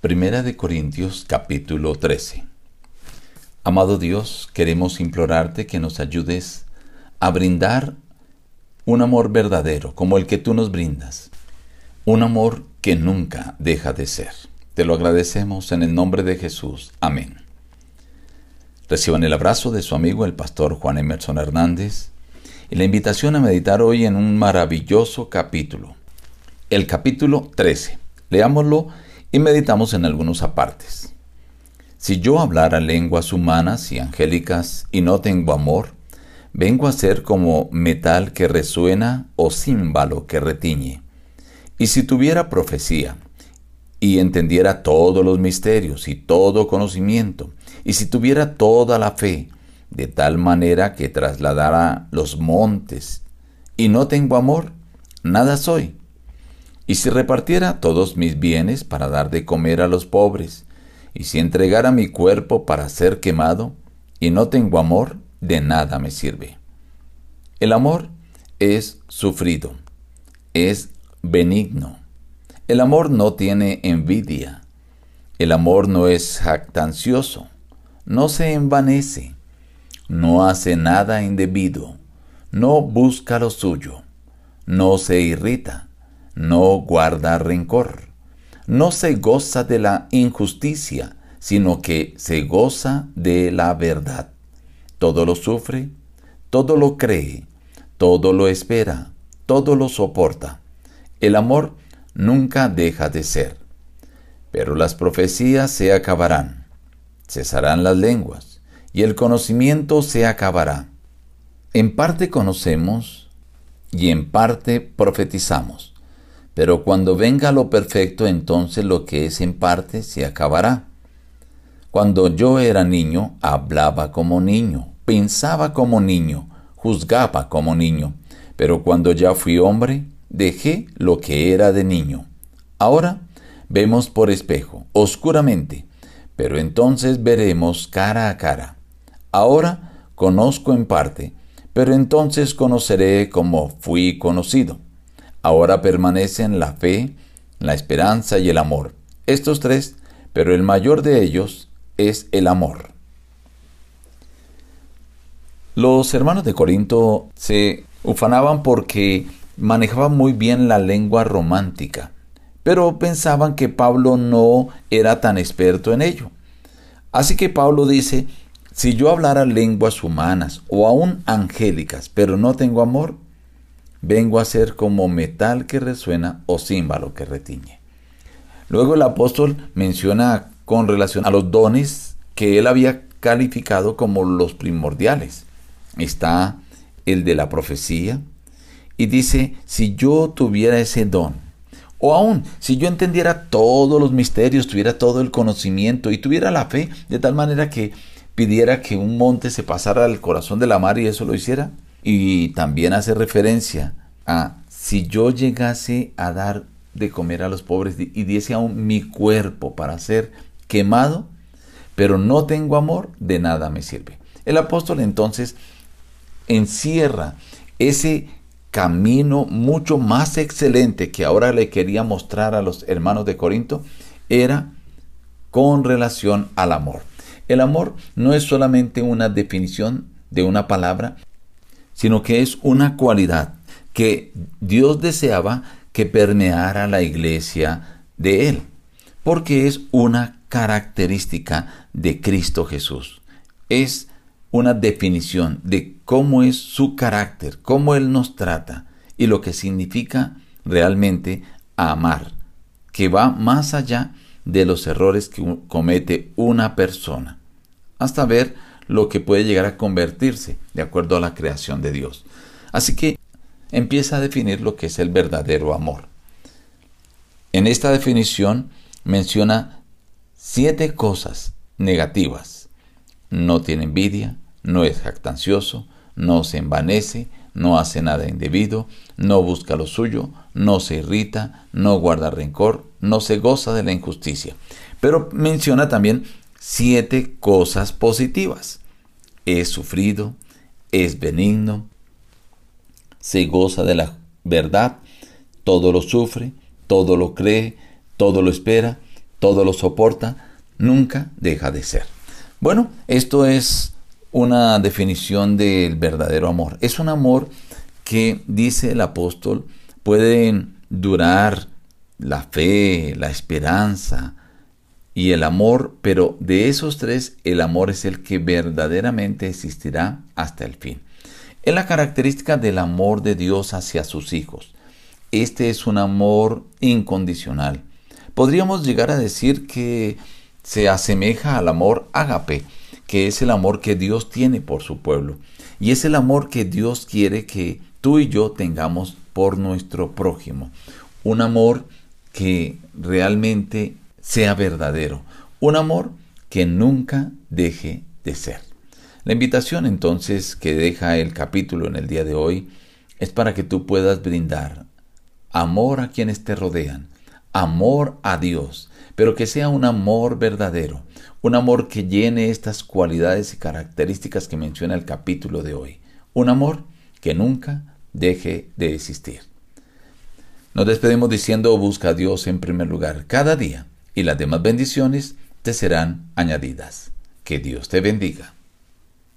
Primera de Corintios capítulo 13. Amado Dios, queremos implorarte que nos ayudes a brindar un amor verdadero como el que tú nos brindas. Un amor que nunca deja de ser. Te lo agradecemos en el nombre de Jesús. Amén. Reciban el abrazo de su amigo el pastor Juan Emerson Hernández y la invitación a meditar hoy en un maravilloso capítulo. El capítulo 13. Leámoslo y meditamos en algunos apartes. Si yo hablara lenguas humanas y angélicas y no tengo amor, vengo a ser como metal que resuena o címbalo que retiñe. Y si tuviera profecía, y entendiera todos los misterios y todo conocimiento, y si tuviera toda la fe, de tal manera que trasladara los montes, y no tengo amor, nada soy. Y si repartiera todos mis bienes para dar de comer a los pobres, y si entregara mi cuerpo para ser quemado, y no tengo amor, de nada me sirve. El amor es sufrido, es benigno. El amor no tiene envidia. El amor no es jactancioso, no se envanece, no hace nada indebido, no busca lo suyo, no se irrita no guarda rencor, no se goza de la injusticia, sino que se goza de la verdad. Todo lo sufre, todo lo cree, todo lo espera, todo lo soporta. El amor nunca deja de ser. Pero las profecías se acabarán, cesarán las lenguas, y el conocimiento se acabará. En parte conocemos y en parte profetizamos. Pero cuando venga lo perfecto, entonces lo que es en parte se acabará. Cuando yo era niño, hablaba como niño, pensaba como niño, juzgaba como niño. Pero cuando ya fui hombre, dejé lo que era de niño. Ahora vemos por espejo, oscuramente, pero entonces veremos cara a cara. Ahora conozco en parte, pero entonces conoceré como fui conocido. Ahora permanecen la fe, la esperanza y el amor. Estos tres, pero el mayor de ellos es el amor. Los hermanos de Corinto se ufanaban porque manejaban muy bien la lengua romántica, pero pensaban que Pablo no era tan experto en ello. Así que Pablo dice, si yo hablara lenguas humanas o aún angélicas, pero no tengo amor, vengo a ser como metal que resuena o címbalo que retiñe. Luego el apóstol menciona con relación a los dones que él había calificado como los primordiales. Está el de la profecía y dice, si yo tuviera ese don, o aún si yo entendiera todos los misterios, tuviera todo el conocimiento y tuviera la fe de tal manera que pidiera que un monte se pasara al corazón de la mar y eso lo hiciera, y también hace referencia a si yo llegase a dar de comer a los pobres y diese aún mi cuerpo para ser quemado, pero no tengo amor, de nada me sirve. El apóstol entonces encierra ese camino mucho más excelente que ahora le quería mostrar a los hermanos de Corinto, era con relación al amor. El amor no es solamente una definición de una palabra, sino que es una cualidad que Dios deseaba que permeara la iglesia de Él, porque es una característica de Cristo Jesús. Es una definición de cómo es su carácter, cómo Él nos trata y lo que significa realmente amar, que va más allá de los errores que comete una persona, hasta ver lo que puede llegar a convertirse de acuerdo a la creación de Dios. Así que empieza a definir lo que es el verdadero amor. En esta definición menciona siete cosas negativas. No tiene envidia, no es jactancioso, no se envanece, no hace nada indebido, no busca lo suyo, no se irrita, no guarda rencor, no se goza de la injusticia. Pero menciona también siete cosas positivas es sufrido, es benigno, se goza de la verdad, todo lo sufre, todo lo cree, todo lo espera, todo lo soporta, nunca deja de ser. Bueno, esto es una definición del verdadero amor. Es un amor que, dice el apóstol, puede durar la fe, la esperanza y el amor, pero de esos tres el amor es el que verdaderamente existirá hasta el fin. Es la característica del amor de Dios hacia sus hijos. Este es un amor incondicional. Podríamos llegar a decir que se asemeja al amor ágape, que es el amor que Dios tiene por su pueblo. Y es el amor que Dios quiere que tú y yo tengamos por nuestro prójimo. Un amor que realmente sea verdadero. Un amor que nunca deje de ser. La invitación entonces que deja el capítulo en el día de hoy es para que tú puedas brindar amor a quienes te rodean, amor a Dios, pero que sea un amor verdadero, un amor que llene estas cualidades y características que menciona el capítulo de hoy, un amor que nunca deje de existir. Nos despedimos diciendo busca a Dios en primer lugar cada día y las demás bendiciones te serán añadidas. Que Dios te bendiga.